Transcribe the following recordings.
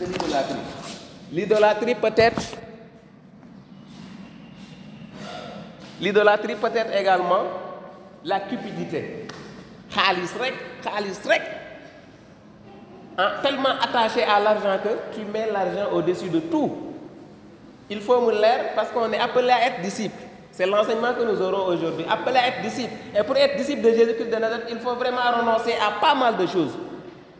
de l'idolâtrie. L'idolâtrie peut-être L'idolâtrie peut être également la cupidité. Khalis rek, khalis rek. Hein, tellement attaché à l'argent que tu mets l'argent au-dessus de tout. Il faut l'air parce qu'on est appelé à être disciple. C'est l'enseignement que nous aurons aujourd'hui. Appelé à être disciple. Et pour être disciple de Jésus-Christ de Nazareth, il faut vraiment renoncer à pas mal de choses.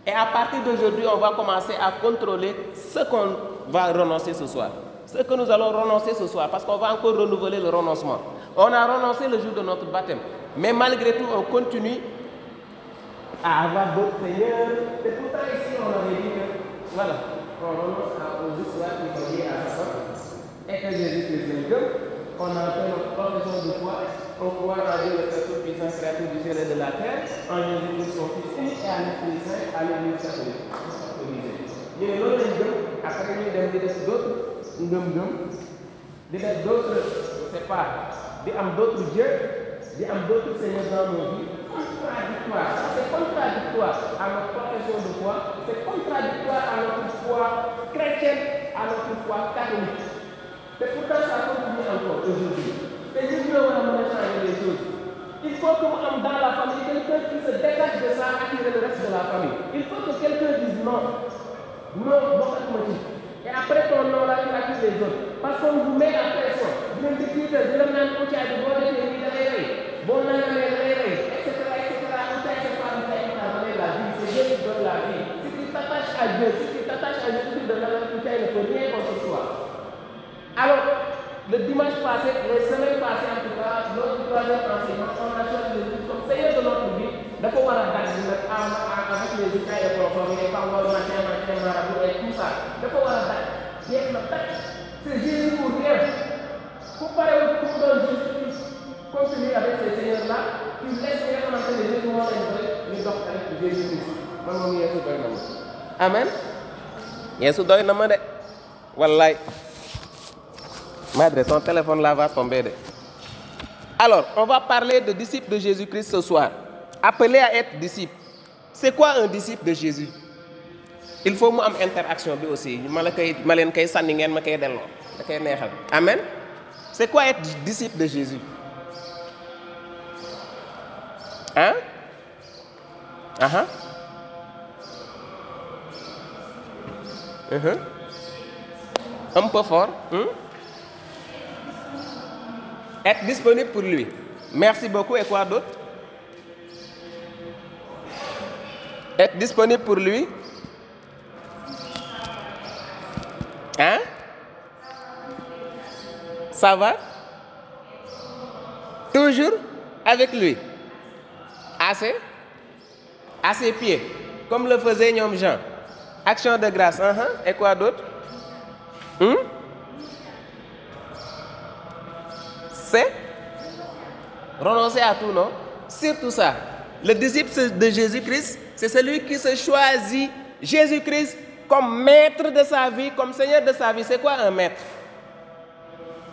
Et à partir d'aujourd'hui, on va commencer à contrôler ce qu'on va renoncer ce soir. Ce que nous allons renoncer ce soir, parce qu'on va encore renouveler le renoncement. On a renoncé le jour de notre baptême. Mais malgré tout, on continue à avoir d'autres seigneurs. Et pourtant, ici, on avait dit que, voilà, on renonce à, aux histoires qui sont à sa et que Jésus est Dieu. On a fait notre profession de foi. On croit en Dieu, le Père Tout-Puissant, du ciel et de la terre, en Jésus-Christ, son Fils et à l'Esprit Saint, à l'Église catholique. ñu ne loolu lañ gëm après ñu dem di def ngëm-ngëm d'autres je sais pas di am d'autres dieux di am d'autres seigneurs dans nos vies contradictoire. C'est contradictoire à notre profession de foi c'est contradictoire à notre foi chrétienne à notre foi catholique. Et pourtant ça continue encore aujourd'hui te ñun ñoo war a mën a changer les choses il faut que mu am dans la famille quelqu'un qui se dégage de ça attirer le reste de la famille il faut que quelqu'un dise non non bokkatuma ci et après ton nom là tu accuses les autres parce qu'on vous met la pression di leen di tiital di leen naan ucaay bi boo defee nii da lay rey boo nangamee da lay rey et cetera et cetera ucaay c'est pas ucaay qui t'a donné la vie c'est Dieu qui donne la vie si tu t'attaches à Dieu si tu t'attaches à Jésus de la ucaay ne peut rien contre toi alors le dimanche passé les semaines passées en tout cas notre troisième enseignement on a choisi Jésus comme Seigneur de notre vie dafa war a avec les ucaay et les paroles et tout ça. Tàkk c'est Jésus pour rien ku parewul ku mu doon Jésus continue avec ces seigneurs là tu laisses nga xamante ne Jésus moo leen doy ñu dox avec Jésus Christ. Man moom Yeesu doy na ma. Amen. Yeesu doy na ma de Madre, ton téléphone là va tomber. Alors, on va parler de disciples de Jésus-Christ ce soir. Appelés à être disciples. C'est quoi un disciple de Jésus? Il faut mu am interaction aussi. Amen? C'est quoi être disciple de Jésus? Hein? Ah uh -huh. Un peu fort. Hmm? Être disponible pour lui. Merci beaucoup. Et quoi d'autre? Être disponible pour lui. Hein? Ça va? Toujours avec lui. Assez? À ses pieds. Comme le faisait Nyom Jean. Action de grâce. Uh -huh. Et quoi d'autre? Hmm? Renoncer à tout, non? Surtout ça. Le disciple de Jésus-Christ, c'est celui qui se choisit Jésus-Christ comme maître de sa vie, comme seigneur de sa vie. C'est quoi un maître?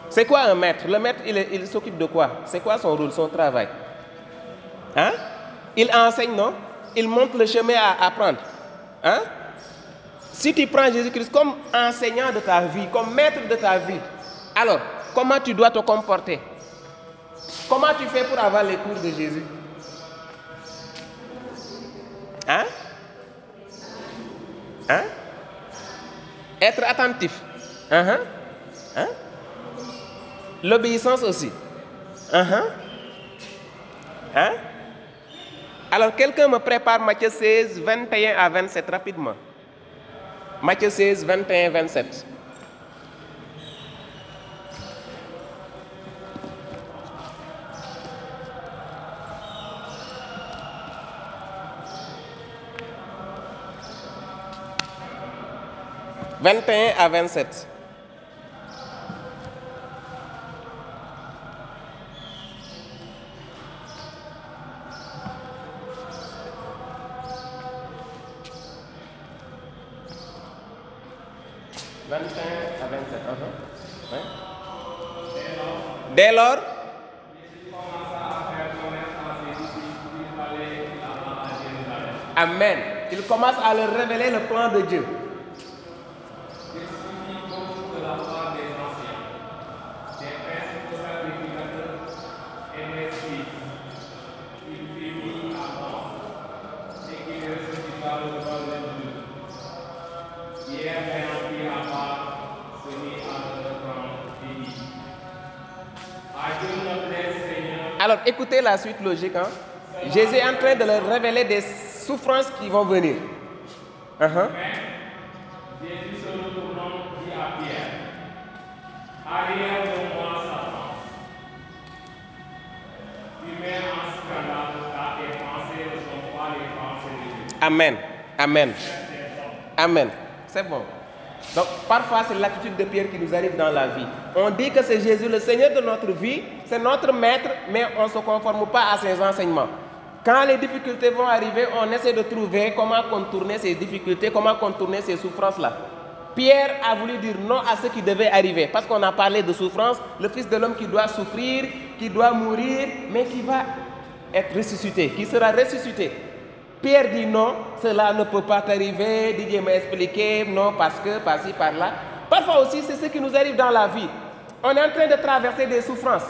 C'est quoi un maître? Le maître, il, s'occupe de quoi? C'est quoi son rôle, son travail? Hein? Il enseigne, non? Il montre le chemin à apprendre. Hein? Si tu prends Jésus-Christ comme enseignant de ta vie, comme maître de ta vie, alors comment tu dois te comporter? Comment tu fais pour avoir les cours de Jésus? Hein? Hein? Être attentif. Uh -huh. hein? L'obéissance aussi. Uh hein? Alors, quelqu'un me prépare Matthieu 16, 21 à 27 rapidement. Matthieu 16, 21, 27. Vingt et un à vingt-sept. Vingt et un à vingt-sept. Uh-huh. Ouais. Dès lors, Amen. Il commence à leur révéler le plan de Dieu. Alors écoutez la suite logique. Hein. Jésus est en train de leur révéler des souffrances qui vont venir. Uh-huh. Amen. Amen. Amen. C'est bon. Donc parfois c'est l'attitude de Pierre qui nous arrive dans la vie. On dit que c'est Jésus le Seigneur de notre vie, c'est notre maître, mais on ne se conforme pas à ses enseignements. Quand les difficultés vont arriver, on essaie de trouver comment contourner ces difficultés, comment contourner ces souffrances-là. Pierre a voulu dire non à ce qui devait arriver, parce qu'on a parlé de souffrance, le Fils de l'homme qui doit souffrir, qui doit mourir, mais qui va être ressuscité, qui sera ressuscité. Pierre dit non, cela ne peut pas t'arriver, Didier m'a expliqué, non, parce que, par-ci, par-là. Parfois aussi, c'est ce qui nous arrive dans la vie. On est en train de traverser des souffrances,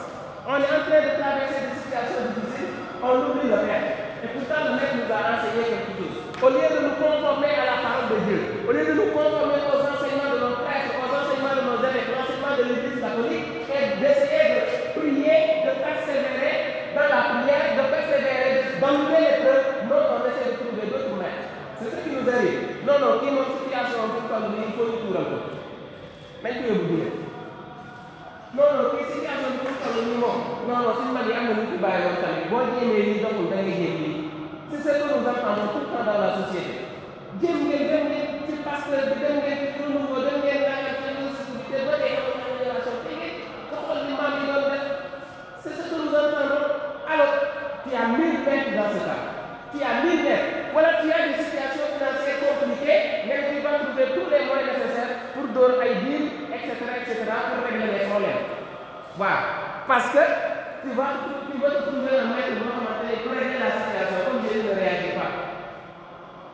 on est en train de traverser des situations difficiles, on oublie le maître. Et pourtant, le maître nous a enseigné quelque chose. Au lieu de nous conformer à la parole de Dieu, au lieu de nous conformer aux enseignements de nos prêtres, aux enseignements de nos évêques, aux enseignements de l'Église catholique, et d'essayer de prier, de persévérer dans la prière, de persévérer, d'enlever les preuves, non, on essaie de trouver d'autres maîtres. C'est ce qui nous arrive. Non, non, qui notre situation pour toll nii il faut ñu tuural ko. Nañ ko yóbbu dule. non non non non suñu na c'est ce que nous entendons tout le temps dans la société. c'est ce que nous entendons. Alors, tu as mille maîtres dans ce cas. Tu as mille maîtres. Voilà, tu as des situations financières compliquées, mais tu vas trouver tous les moyens nécessaires pour donner un deal, etc., pour régler les problèmes. Voilà. Parce que tu vas, tu vas trouver un maître pour régler la situation, comme Jésus ne réagit pas.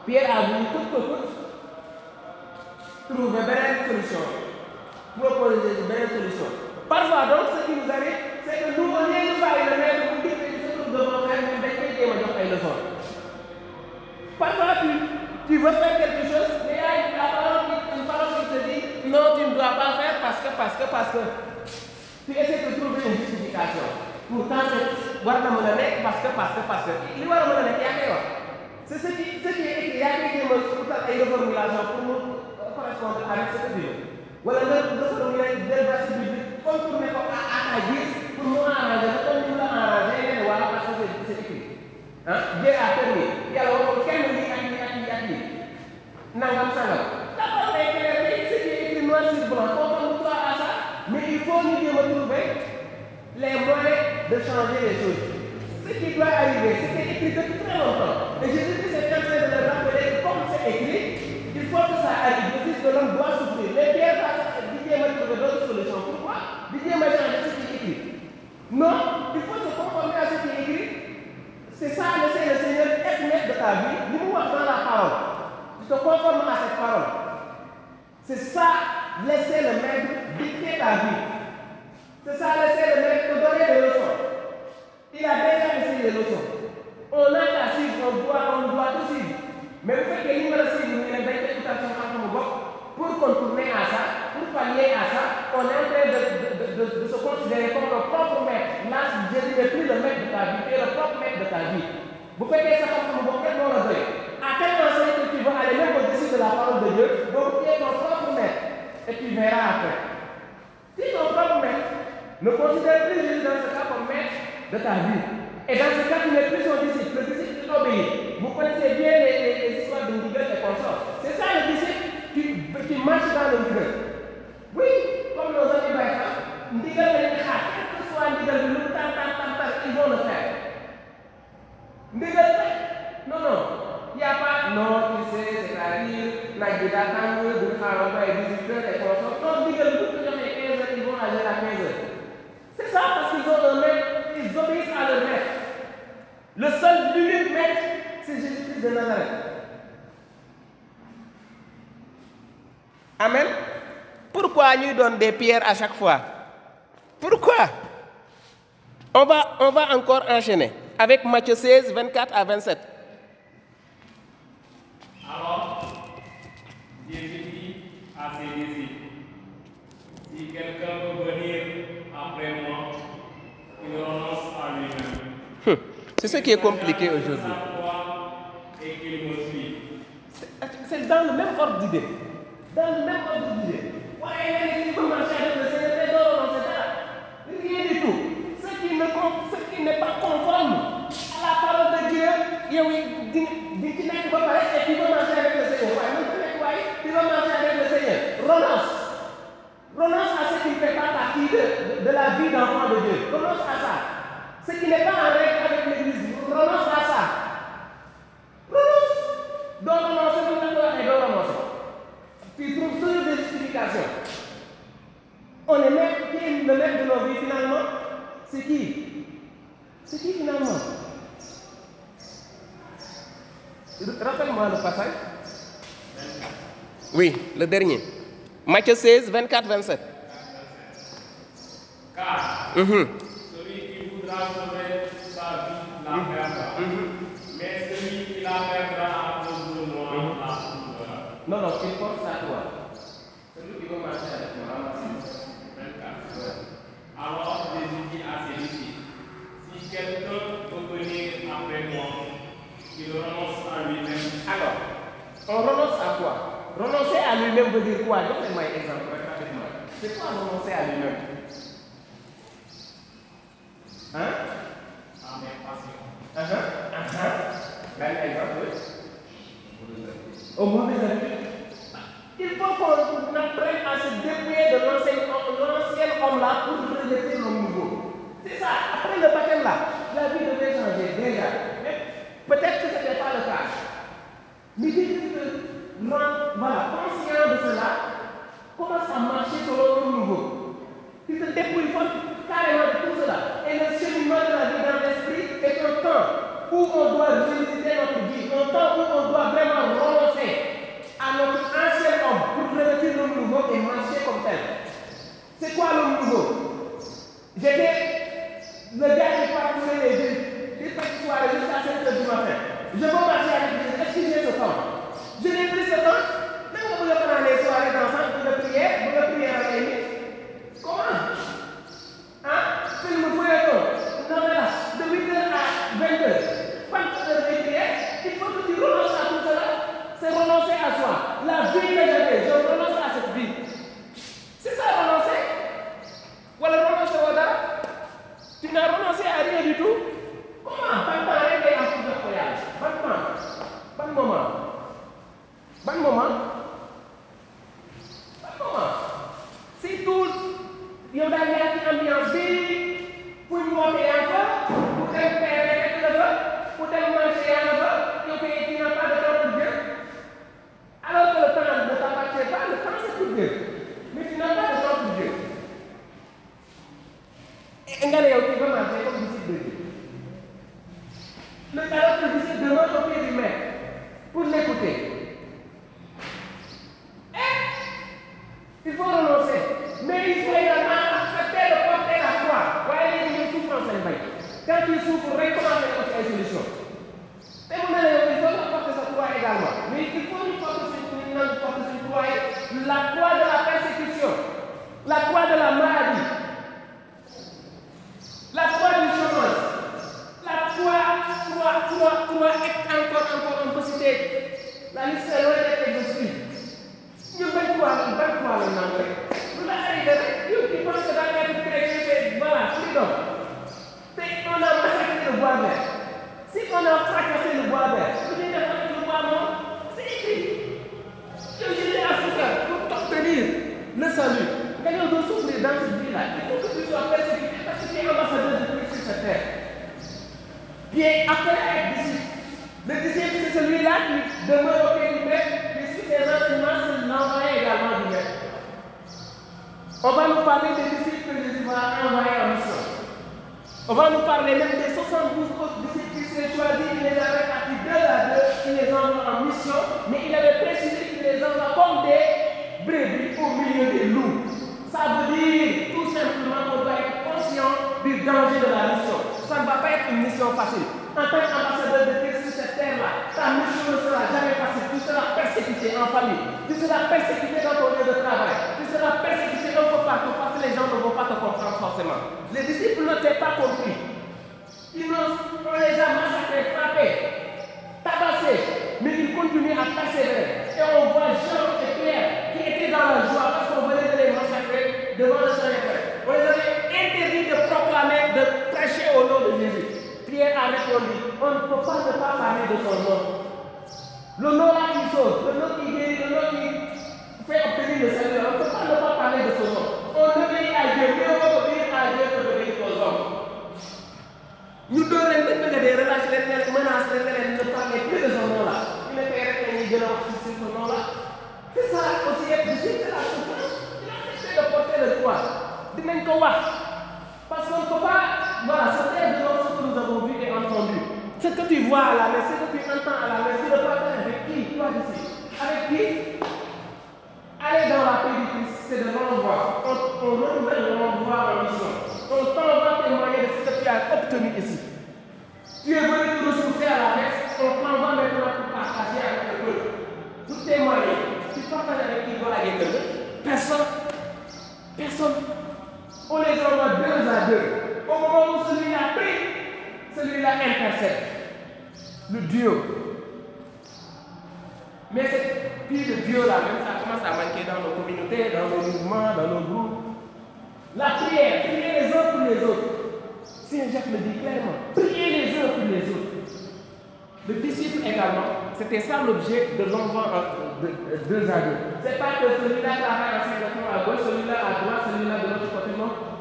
Pierre a voulu coûte que coûte trouver une solution. Proposer une solution. Parfois, donc, ce qui nous arrive, c'est que nous, on est pas le maître pour dire que nous devons faire, nous devons faire des leçons. Parfois, tu, tu veux faire quelque chose, mais il y a une parole qui te dit non, tu ne dois pas faire parce que, parce que, parce que. Tu essaies de trouver une justification. Pourtant, c'est war na mën a parce que, parce que, parce que. li war a mën a yaa koy wax. C'est ce qui, ce qui est écrit, yaa ngi jéem a utal ay reformulation pour mu correspondre avec ce que tu veux. Wala nga reformuler del verset biblique contourner ko à à ta guise pour mu arranger la comme ni mu la arranger nga parce que c'est c'est écrit. ah Dieu a permis yàlla waxul kenn lii ak lii ak lii ak blanc à ça mais il faut ñu jéem a trouver les moyens de changer les choses. Ce qui doit arriver, c'était écrit depuis très longtemps. Et Jésus-Christ est en train de le rappeler comme c'est écrit, il faut que ça arrive. Le Fils de l'homme doit souffrir va Didier m'a trouvé d'autres solutions. Pourquoi Didier m'a changé ce qui est écrit. Non, il faut se conformer à ce qui est écrit. C'est ça, laisser le Seigneur être maître de ta vie. Nous voir dans la parole. Tu te conformes à cette parole. C'est ça, laisser le maître dicter ta vie. C'est ça, laisser le maître te donner des leçons. Il a déjà laissé les leçons. On a qu'à suivre, on doit, on doit tout suivre. Mais vous faites que l'île de suivre, il y a une réputation pour contourner à ça, pour pallier à ça, on est en train de, de, de, de se considérer comme le propre maître. Là, Jésus n'est plus le maître de ta vie, tu es le propre maître de ta vie. Vous faites que ça comme vous faites mon revers. À quel enseigne que tu vas aller même au-dessus de la parole de Dieu, donc tu es ton propre maître. Et tu verras après. Si ton propre maître ne considère plus Jésus dans ce cas comme maître de ta vie, et dans ce cas, tu n'es plus son disciple, le disciple qui t'obéit. Vous connaissez bien les, les, les histoires de Miguel et consorts. C'est ça le disciple qui, qui marche dans le Miguel. Oui, comme nos amis Baïfa, Miguel et Miguel, quel que soit Miguel, le temps, temps, temps, temps, ils vont le faire. Miguel, non, non, il n'y a pas, non, tu sais, c'est-à-dire, Nagida, Tango, Boukhara, et 18 heures et consorts. Non, Miguel, vous pouvez 15 heures, ils vont agir à 15 heures. C'est ça parce qu'ils ont un maître, ils obéissent à leur maître. Le seul, l'unique maître, c'est Jésus-Christ de Nazareth. Amen. Des pierres à chaque fois Pourquoi? On va, on va encore enchaîner avec Matthieu 16, 24 à 27. Alors, Jésus dit à ses disciples, si quelqu'un veut venir après moi, il renonce à lui-même. C'est ce qui est compliqué aujourd'hui. C'est dans le même ordre d'idée. Dans le même ordre d'idée. De de, de, la vie d'enfant de Dieu. Renonce à ça. Ce qui n'est pas en avec l'Église. Renonce à ça. Renonce. doo renoncer bu ñu la ko waxee doo renoncer. Tu trouves toujours des justifications. On est maître, qui est le maître de nos vies finalement C'est qui? C'est qui finalement? Rappelle-moi le passage. Oui, le dernier. Matthieu 16, 24, 27. Car Mhm. celui qui voudra sauver sa vie la perdra. Mais celui qui la perdra à cause de moi la trouvera. Non, non, il pense à toi. Celui qui veut marcher avec moi, ramasse. 24. Alors Jésus dit à ses disciples, si quelqu'un veut venir après moi, qu'il renonce à lui-même, Alors, on renonce à quoi? Renoncer à lui-même veut dire quoi? Donnez-moi un exemple. C'est quoi renoncer à lui-même? Hein? À mes passions. Uh-huh. Uh-huh. Ben, exemple, oui. Au mauvais habitudes. Il faut qu'on apprenne à se dépouiller de l'ancien homme-là pour rejeter l'homme nouveau. C'est ça. Après le baptême là, la vie devait changer déjà. Mais peut-être que ce n'était pas le cas. Mais voilà, conscient de cela, commence à marcher sur l'homme nouveau. Tu te dépouilles carrément de tout cela. Et le cheminement de la vie dans l'esprit est un temps où on doit revisiter notre vie, un temps où on doit vraiment renoncer à notre ancien homme pour revêtir l'homme nouveau et marcher comme tel. C'est quoi l'homme nouveau? J'étais le gars qui parcourait les villes, petites soirées jusqu'à 7 h du matin. Je veux marcher avec Jésus. Est-ce que j'ai ce temps? Je n'ai plus ce temps. Même quand vous faire les soirées d'ensemble, pour la prière, pour la prière à la Comment? Hein? Film feuilleton, novela, de 8h à 20h. Quantes heures de prière Il faut que tu renonces à tout cela. C'est renoncer à soi. La vie que j'avais, je renonce à cette vie. C'est ça renoncer Voilà renoncer au dara. Tu n'as renoncé à rien du tout. Comment? Ban temps rek ngay am pour jox ko yàlla ban temps ban moment ban moment? Ban moment? Si tout. Yow daal yaa ngi ambiance bi pour ñu woote yaa fa pour dem pere fekk la fa pour dem marché yaa fa yow kay tu n'as pas de temps pour Dieu. Alors que le temps ne t'appartient pas le temps c'est pour Dieu. Mais tu n'as pas de temps pour Dieu. Et nga ne yow tu veux marcher comme disciple de Dieu le alors que le disciple demeure au pied du maître pour l'écouter Il faut renoncer. Mais il faut également accepter de porter la croix. Voyez les souffrances, c'est vrai. Quand tu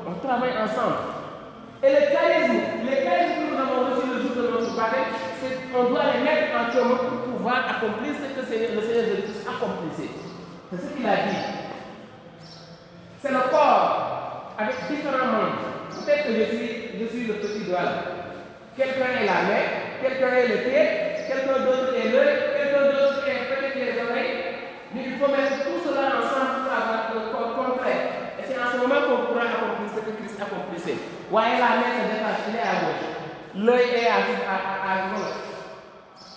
On travaille ensemble. Et le charisme, les charismes que nous avons reçus le jour de notre baptême, qu'on doit les mettre en pour pouvoir accomplir ce que le Seigneur Jésus accomplissait. C'est ce qu'il a dit. C'est le corps avec différents membres. Peut-être que je suis, je suis le petit doigt. Quelqu'un est la main, quelqu'un est le pied, quelqu'un d'autre est l'œil, quelqu'un d'autre est peut-être les oreilles. Mais il faut mettre tout cela ensemble pour avoir le corps complet. Et c'est en ce moment qu'on accomplissait. Voyez la main se détache, il est à gauche. L'œil est à, à, gauche.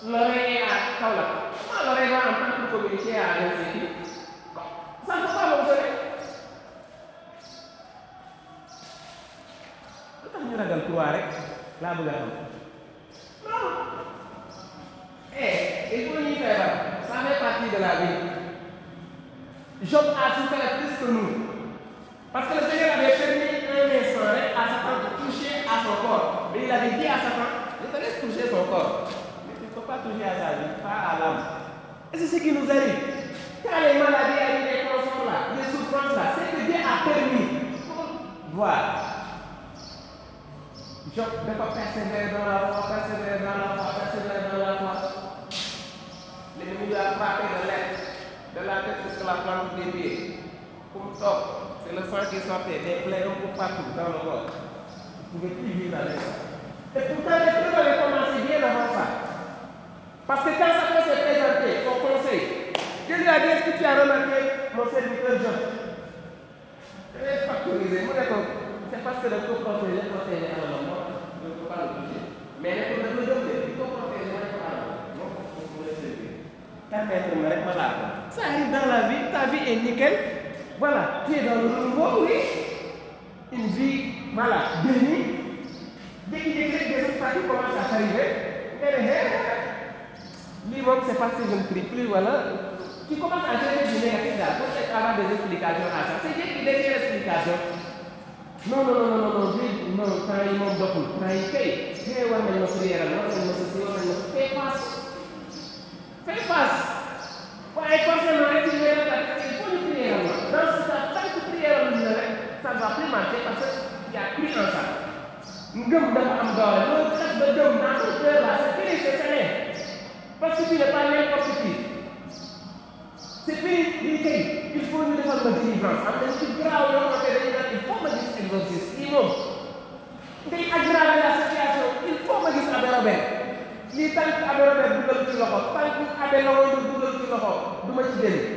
L'oreille est à Kaula. Comment l'oreille va entendre pour communiquer à l'insécurité Ça ne peut pas fonctionner. lu tax ñu ragal croix rek laa bëgg a eh il faut ñuy feebar ça fait partie de la vie Job a souffert plus que nous parce que le Seigneur avait permis un instant à Satan de toucher à son corps. Mais il avait dit à Satan je te laisse toucher son corps mais tu ne peux pas toucher à sa vie pas à l'âme. Et c'est ce qui nous arrive quand les maladies arrivent les consorts là les souffrances là c'est que Dieu a permis. Voir Job dafa persévérer dans la foi, persévérer dans la foi, persévérer dans la foi. L'ennemi lui a frappé de l'aide, de la tête jusqu'à la plante des pieds. Comme top, c'est le sang qui plaies un peu partout dans le corps. Vous ne pouvez plus vivre avec ça. Et pourtant, les trucs avaient commencé bien avant ça. Parce que quand ça peut se présenter au conseil, Dieu lui a dit Est-ce que tu as remarqué mon serviteur Job Je vais factoriser. Mon c'est parce que le faut protéger, protéger à l'homme. ne peut pas le pour le. Ça arrive dans la vie, ta vie est nickel. Voilà, tu es dans le renouveau, oui. Une vie, voilà, bénie. Dès qu'il a des autres qui commencent à s'arriver, lui c'est parce que je ne prie plus, voilà. Tu commences à chercher du négatif là, pour avoir des explications à ça. C'est Dieu qui donne l'explication. non non non non non non temps yi moom doxul temps yi kay kay war nañ ma si yaram war nañ ma si si war nañ ma si fais face fais face rek ci wér ak il faut ñu prier yaram la dans ce cas tant que prier yaram la rek ça ne va plus marcher parce que y a plus en ça ngëm dafa am doole loolu tax ba gëm dans ce cœur là c'est fini c'est fini parce que tu n'es pas n'importe qui c'est fini lii kay il faut ñu defal ma délivrance am nañ ci graaw yoo xamante dañu naan il faut ma gis exorcisme lii moom ngay aggraver la situation il faut ma gis Abbé Robert lii tant que Abbé Robert dugal ci loxo tant que Abbé Lawondo dugal ci loxo du ma ci génn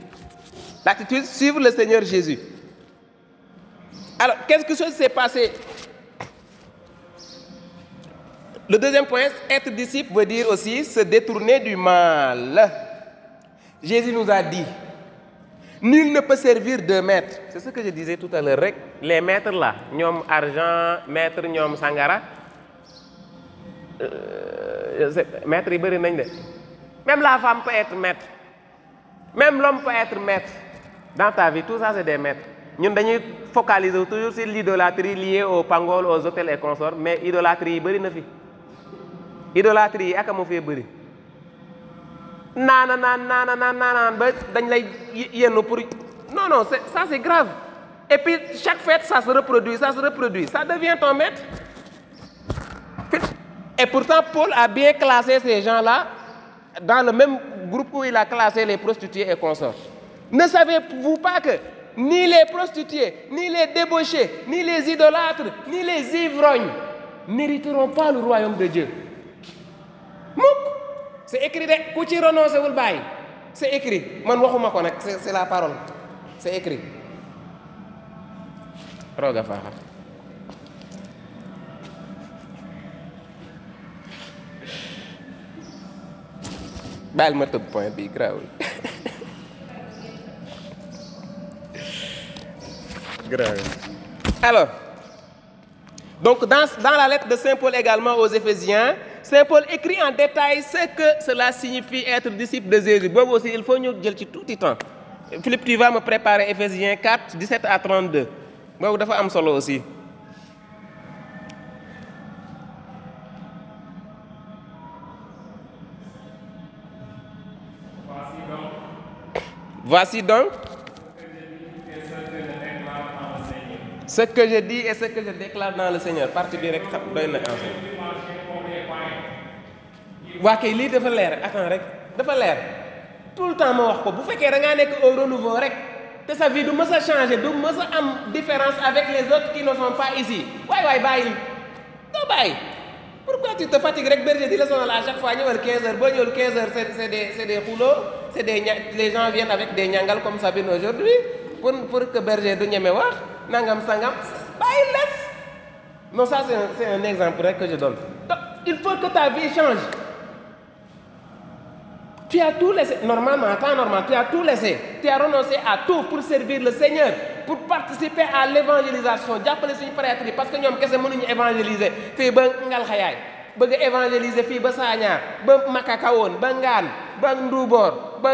L'attitude, suivre le Seigneur Jésus. Alors, quelque chose s'est passé? Le deuxième point, être disciple veut dire aussi se détourner du mal. Jésus nous a dit, nul ne peut servir deux maîtres. C'est ce que je disais tout à l'heure. Les maîtres là, ñoom argent, maître ñoom sangara. Euh, maître. Même la femme peut être maître. Même l'homme peut être maître. Dans ta vie, tout ça c'est des maîtres. ñun dañuy focaliser toujours sur l'idolâtrie liée au pangol, aux hôtels et consorts, mais idolâtrie yi bëri na fi. idolâtrie yi aka mu fee bëri. naana naan naana naan naanaan ba non non ça c'est grave et puis chaque fête ça se reproduit ça se reproduit ça devient ton maître et pourtant Paul a bien classé ces gens-là dans le même groupe où il a classé les prostituées et consorts ne savez-vous pas que ni les prostituées ni les débauchés ni les idolâtres ni les ivrognes n'hériteront pas le royaume de Dieu? C'est écrit de c'est écrit. Man c'est la parole. C'est écrit. Baal ma point alors donc dans dans la lettre de Saint Paul également aux Éphésiens Saint Paul écrit en détail ce que cela signifie être disciple de Jésus. Boobu aussi il faut ñu jël ci tuuti temps. Philippe tu vas me préparer Éphésiens 4 17 à 32 boobu dafa am solo aussi. Voici donc ce que je dis et ce que je déclare dans le Seigneur partie bi rek xam doy na enseigné waa kay lii dafa leer attends rek dafa leer. Tout le temps ma wax ko bu fekkee da ngaa nekk au renouveau rek te sa vie du mës changer du mës a am différence avec les autres qui ne sont pas ici. Waay waay bàyyil doo bàyyi. Pourquoi tu te fatigues rek berger di la sonal à chaque fois ñëwal 15 heures boo ñëwul 15 heures c'est des c'est des xuloo c'est des les gens viennent avec des ñangal comme Sabine aujourd'hui pour pour que berger du ñeme wax nangam sangam. Bàyyi les non ça c'est un un exemple rek que je donne. Donc il faut que ta vie change. Tu as tout laissé. Normalement en temps normal tu as tout laissé. Tu as renoncé à tout pour servir le Seigneur pour participer à l'évangélisation. Jàppale suñu prêtre yi parce que ñoom kese mënuñu évangéliser. Fii ba Ngalxayaay bëgg évangéliser fii ba Saañaar ba Makakawoon ba Ngaan ba Nduuboor ba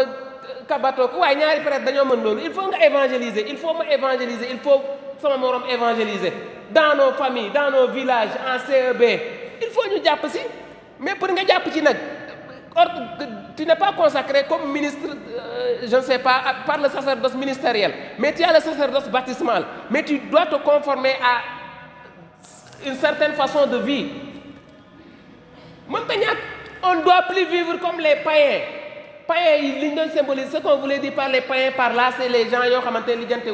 Kabato waaye ñaari prêtre dañoo mën loolu. Il faut évangéliser. Il faut ma évangéliser. Il faut sama morom évangéliser. Dans nos familles dans nos villages en CEB il faut ñu jàpp si. Mais pour nga jàpp ci nag or tu n'es pas consacré comme ministre euh, je ne sais pas par le sacerdoce ministériel. Mais tu as le sacerdoce baptismal. Mais tu dois te conformer à une certaine façon de vie. On ne doit plus vivre comme les païens. Païens yi ce qu'on voulait dire par les païens par là c'est les gens yoo xamante ne lijjante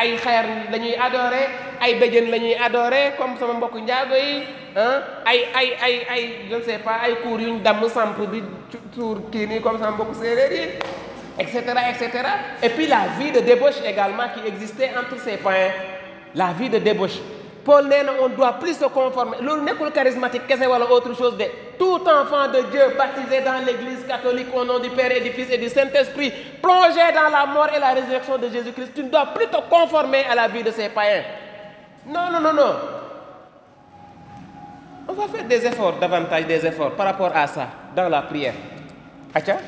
ay xeer la ñuy adorer ay béjjën la ñuy adorer comme sama mbokk njaago yi ah ay ay ay ay je ne sais pas ay cours yu ñu damm samp di tuur kii nii comme sama mbokk séeréer yi et cetera et cetera. Et puis la vie de débauche également qui existait entre ces païens la vie de débauche Paul nee na on doit plus se conformer. Loolu nekkul charismatique kese wala autre chose de. Tout enfant de Dieu baptisé dans l'église catholique au nom du Père et du Fils et du Saint-Esprit plongé dans la mort et la résurrection de Jésus-Christ tu ne dois plus te conformer à la vie de ces païens. Non non non non. On va faire des efforts davantage des efforts par rapport à ça dans la prière. Acca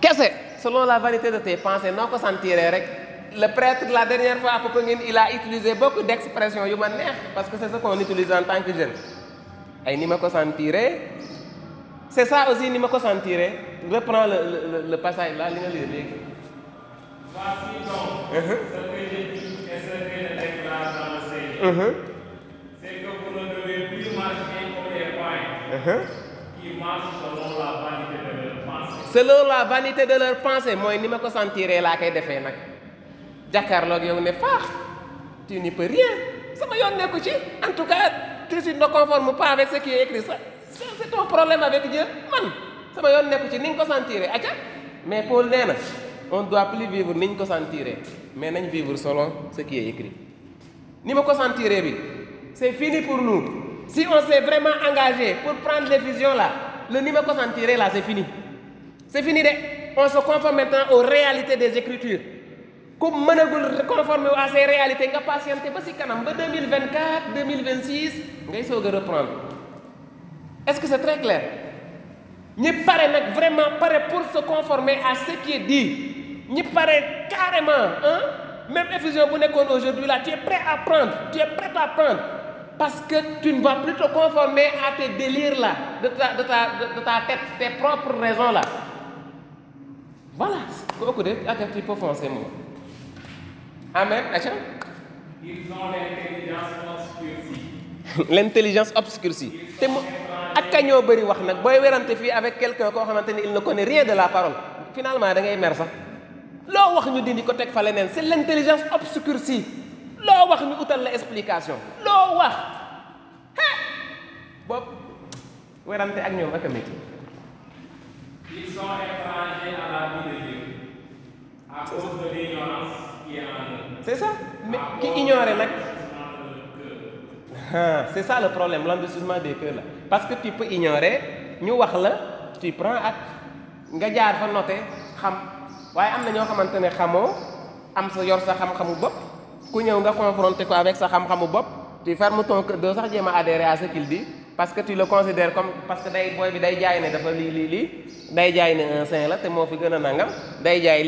kese. Selon la vanité de tes pensées noo ko sentiree rek? Le prêtre la dernière fois à Popenguine il a utilisé beaucoup d'expressions yu ma neex parce que c'est ce qu'on utilise en tant que jeune. Ay ni ma ko sentiree? C'est ça aussi ni ma ko sentiree? Reprends le le le passage là li nga lire léegi. Voici donc ce que je dis et ce que je déclare dans le Seigneur. C'est que vous ne devez plus marcher comme les païens qui marchent selon la vanité de leurs pensées. selon la vanité de leur pensée mooy ni ma ko sentiree laa koy defee nag jàkkaarloog yow ne tu n'y peux rien. Sama yoon nekku ci. En tout cas tu ne conforme pas avec ce qui est écrit c'est ton problème avec Dieu. Man sama yoon nekku ci ni nga ko mais Paul nee na on doit plus vivre ni ñu mais nañ vivre selon ce qui est écrit. Ni ma ko c'est fini pour nous si on s'est vraiment engagé pour prendre les visions là le ni ma ko sentiré là c'est fini. C'est fini on se conforme maintenant aux réalités des écritures. Ku mënagul conformer à ces réalités ba ci kanam ba 2024 2026 ngay soog a reprendre. Est-ce que c'est très clair? Pare nag vraiment pour se conformer à ce qui est dit. Ñi pare carrément hein? Même effusion bu nekkoon aujourd'hui là tu es prêt à prendre tu es prêt à prendre parce que tu ne vas plus te conformer à tes délires là de ta de ta de ta tête tes propres raisons là. Voilà. Kooku de ak tu peux foncer moom amen. Ils ont l'intelligence obscurcie. l'intelligence obscurcie. Te mu ak ka ñoo bëri wax nag? Booy werante fii avec quelqu'un koo xamante ni il ne connaît rien de la parole. Finalement da ngay mer sax. Loo wax ñu dindi ko teg fa leneen. C'est l'intelligence obscurcie loo wax ñu utal la explication loo wax ah boobu werante ak ñoom ak a métti Ils sont étrangers à la vie de Dieu à cause de l'ignorance qui est en eux. c'est ça mais nag de leur cœur. ah c'est ça le problème l'endurcissement des cœurs là parce que tu peux ignorer ñu wax la tu prends ak nga jaar fa noter xam waaye am na ñoo xamante ne xamoo am sa yor sa xam-xamu bopp ku ñëw nga confronter avec sa xam-xamu tu fermes ton cœur doo sax à ce qu'il dit parce que tu le considères comme parce que day booy bi day jaay ne dafa lii lii ne un saint la te moo fi gën a nangam day jaay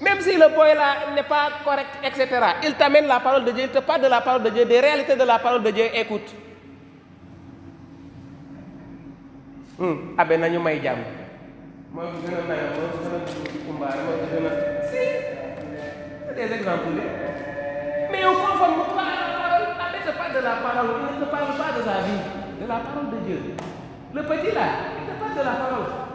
même si le boy n'est pas correct etc il t'amène la parole de Dieu il te parle de la parole de Dieu des réalités de la parole de Dieu écoute. C'est des exemples mais on conforme pas de la parole il ne te parle pas de sa vie de la parole de Dieu. Le petit là il te parle de la parole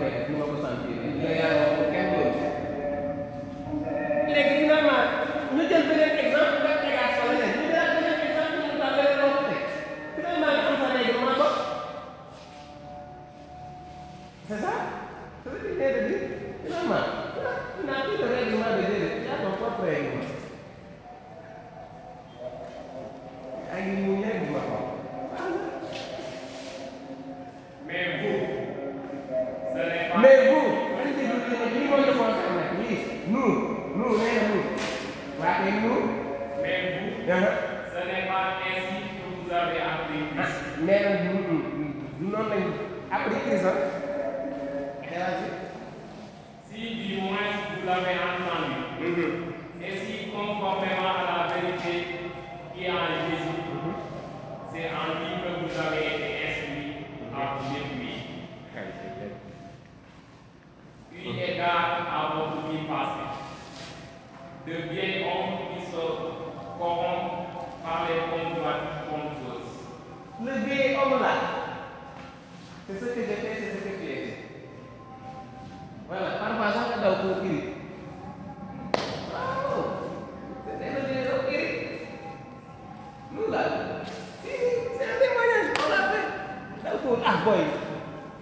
koy def ni ma ko sentir ce n'est pas ainsi que vous avez appris Christ. nee na noonu lañ appris Christ ah Si du moins vous l'avez entendu, tu es. Voilà, parfois ça nga daw pour iri. Waaw, c'était le vieil homme iri. Nous là, si, c'est un témoignage qu'on a fait. Daw pour ah boy,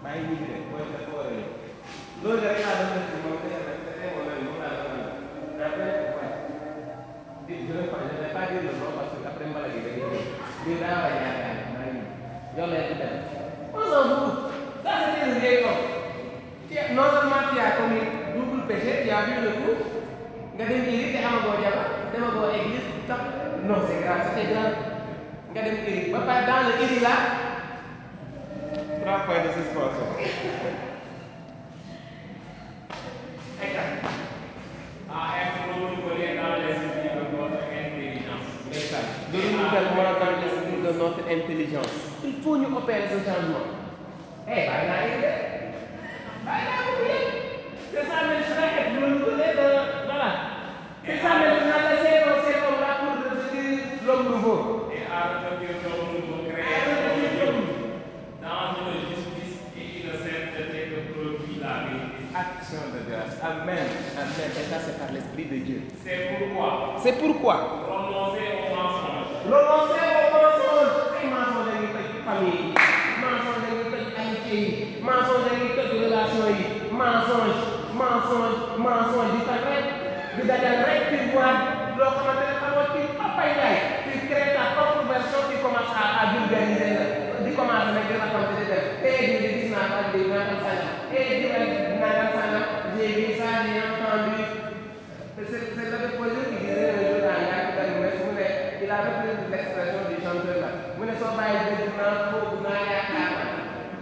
maa ngi ñibbi rek, boy dafa war a ñëw. Loolu rek laa doon def ci moom, te c'était mon ami, moom laa doon àndal. Après, ouais. Di- je vais pas, je vais pas dire le nom parce que après mbala gi জলে দিবেন non seulement tu as commis double péché, tu as vu le coup, nga dem église te amagoo jabar demagoo église tax non c'est grave c'est grave nga dem église ba pare dans le église là trois points de suspension Ah, est-ce que vous voulez dans les signes de votre intelligence? Exact. Nous nous avons notre intelligence. Il faut ñu opérer ce changement. Eh, bàyyi naa yéen de. Bàyyi naa ko bien. C'est ça maintenant être renouvelé de voilà. C'est ça maintenant la saison, c'est comme là pour devenir l'homme nouveau. Et à revenir l'homme nouveau créé dans une justice et une sainteté que produit la vérité. Action de grâce. Amen. Amen. Et ça, c'est par l'Esprit de Dieu. C'est pourquoi? C'est pourquoi renoncer au mensonge, renoncer au mensonge. ay mensonge dañuy toj famille yi mensonge dañuy toj amitié yi mensonge dañuy toj relation yi mensonge mensonge mensonge di tax rek di dajal rek ci voir loo xamante ne xamoo ci papay yaay tu crées ta propre version qui commence à à vulgariser la di commencer nag di raconter di def eh di di gis naa ko ak di nangam sangam eh di rek nangam sangam j'ai vu ça j'ai entendu c'est c'est le poisson qui disait un jour dans Yann Mess mu ne il a repris l'expression du chanteur là mu ne soo bàyyi dégg naa foofu naa yaakaar na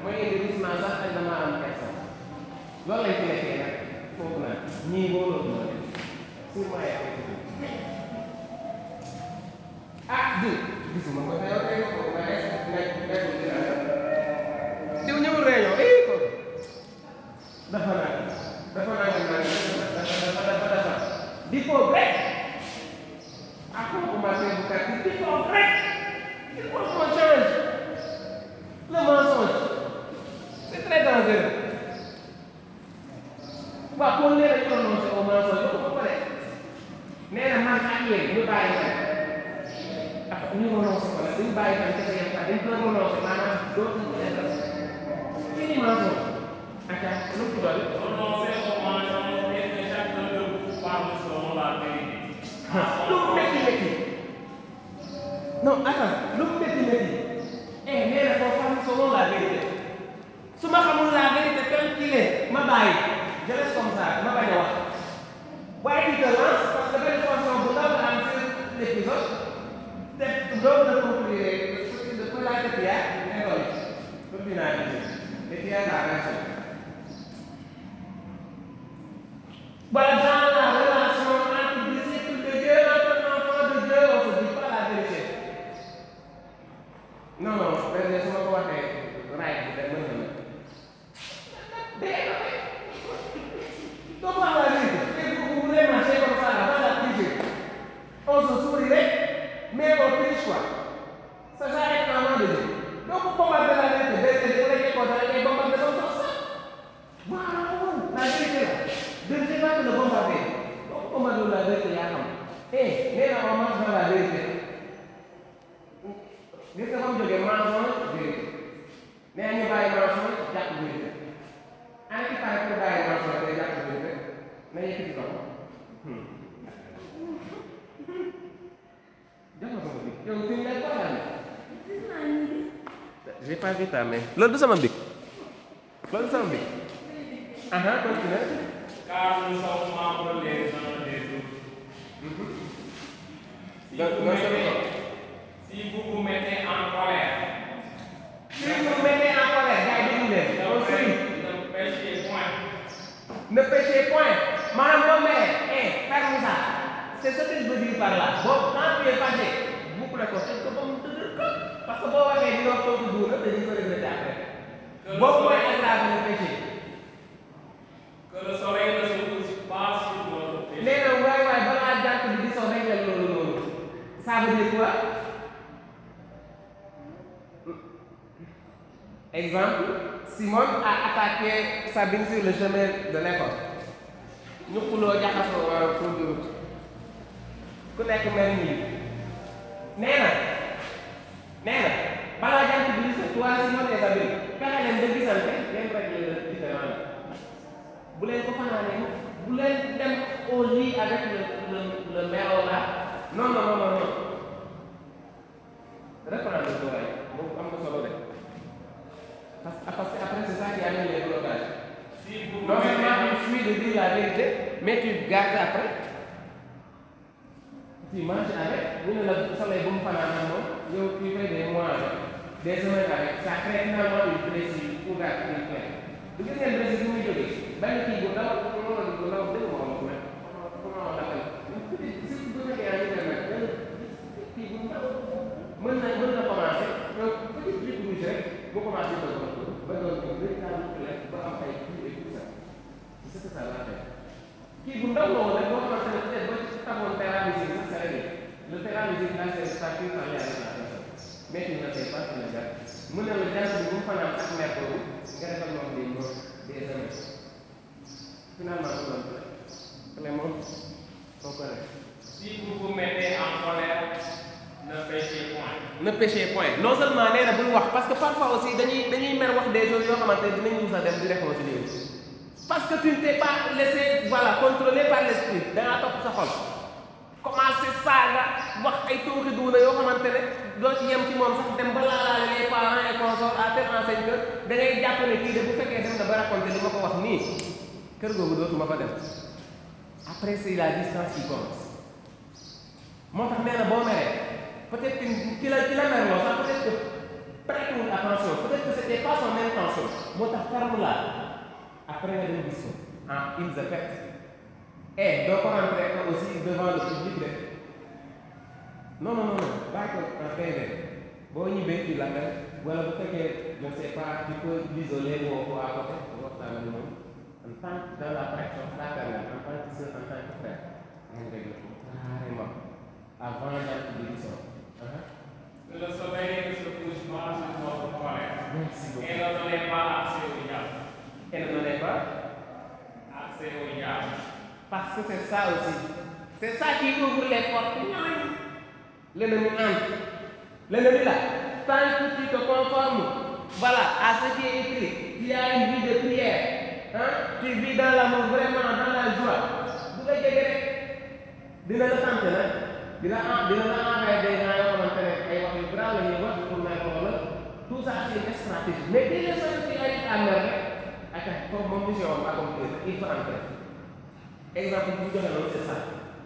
mooy indi gisement sax ak dama am personne loolu lañ fi nekkee nag foofu naa ñii boo loolu moo def sûrement yaa ngi ah di gisuma ko te yow tey ko nga est nekk nekkul ci la diw ñëwul réunion eh ko dafa naa dafa naa dafa dafa dafa dafa di faux rek à quoi commencer bu kat di faux rek il faut qu'on change le mensonge c'est très dangereux waaw pour nee na ñu renoncer au mensonge ko ko def nee na man ak yéen ñu bàyyi nag ah ñu renoncer ko nag duñ bàyyi tam kese yem dañ ko renoncer maanaam dootuñ ko defal fii ni mensonge aka lu ko doon renoncer au mensonge et que chacun de vous parle selon la vérité. lu mu métti métti non attends lu mu métti métti eh nee na koo xam selon la vérité su ma xamul la vérité tel qu'il est ma bàyyi je reste comme ça ma bañ a wax waaye tu te lances parce que benn fonction bu ndaw la am sur l'épisode te doo mën a conclure de pour la tepia école pour finaliser tepia la raison voilà dans la relation entre disciple de Dieu entre enfant de Dieu on se dit pas la vérité non non benn su ma ko waxee right bi rek mën na la dee na rek doo ko wax la vérité te vous voulez marcher comme ça là dans la prison on se sourit rek mais on triche quoi ça s'arrête avant de dire doo ko combattre la vérité vérité bu nekkee ko dara ngay bombarder comme ça waaw la vérité la vérité pas que le bombarder doo ko combattre la vérité yaa xam eh nee na on marche dans la vérité gis nga fa mu jógee mensonge vérité nee ñu bàyyi mensonge jàpp vérité ana ki pare pour bàyyi mensonge day jàpp vérité na yëkkati ko jox ma sama bic yow fi lay kontaan main loolu du sama loolu du aha continue autres. Si vous vous vous mettez en colère, si vous mettez en colère ne péchez point. ne péchez point maanaam boo meree eh Père Moussa c'est ce que je veux dire par là boo quand tu es fâché boucle ko tëj ko ba mu dëgër ko parce que boo waxee di wax kooku duuna dañuy ko regretter après boobu mooy le péché. Que le soleil ne se couche pas sur notre péché. nee na waay waay balaa bi di sow rek la loolu noonu. Ça veut dire quoi? Exemple Simone a attaqué Sabine sur le chemin de l'école ñu xuloo jaxasoo pour ku nekk mel nii. Nee na nee na balaa jànk bi di sow toi Simone et Sabine fexe leen ba gisante ngeen régler le différent la bu leen ko fanaanee bu leen dem au lit avec le le le méro là non non non non reprendre ko waay boobu am na solo de parce que parce que après c'est ça qui amène les blocages Si vous non seulement tu fuis de dire la vérité mais tu gardes après tu manges avec ñu ne la soleil bu mu fanaan eu tive memória dessa maneira, sacramental impressivo, o gato que tem. Do que é impressivo muito bem? Bem que eu não não não não deu uma coisa, como ela tá. O que se tudo que é ainda não, que não Mas eu não sei tá no plano, vou apagar tudo e tudo. Isso que tá lá, né? Que bunda não, né? Vou fazer tudo, vou estar montando a? Ne ne mu ne la jàng bi bu mu fanaan ak mère boobu nga defal moom des mots des années finalement mu doon Si vous vous mettez en colère, ne péchez point. ne péchez point. Non seulement nee na bul wax parce que parfois aussi dañuy dañuy mer wax des choses yoo xamante ne dinañ mus a dem di réconcilier parce que tu ne t'es pas laissé voilà contrôlé par l'esprit. Da ngaa topp sa xol commencé saaga wax ay tooxi duuna yoo xamante ne doo ci yem ci moom sax dem ba laalaale les parents et consorts à telle enseigne da ngay jàpp ne kii de bu fekkee dem na ba raconté li ma ko wax nii kër googu dootuma fa dem après c'est la distance qui commence moo tax nee na boo meree peut-être que ki la ki la merloo sax peut-être que prêtewul attention peut-être que c'était pas son intention moo tax ferme là après nga dem gis ko ah il se pète et doo ko rentrer ko aussi devant le public de non non non bàyyi ko en PV boo ñibbee ci l'appel wala bu fekkee je ne sais pas tu peux l'isoler ko à côté waxtaan ak moom en tant que dans la fraternelle en tant que sœur en tant que frère réglé ko carrément avant d'édition. Que le sommeil ne se couche pas sur votre colère. Et ne donnez pas accès au diable. Et ne donnez pas, Accès au diable. Parce que c'est ça aussi. C'est ça qui ouvre les portes. L'ennemi entre. L'ennemi là, tant que tu te conformes, voilà, à ce qui est écrit, tu as une vie de prière, hein? tu vis dans l'amour, vraiment dans la joie. Dina la envoyer des gens tout ça c'est une stratégie mais que tu arrives à mer exemple bu ñu joxe noonu c'est ça.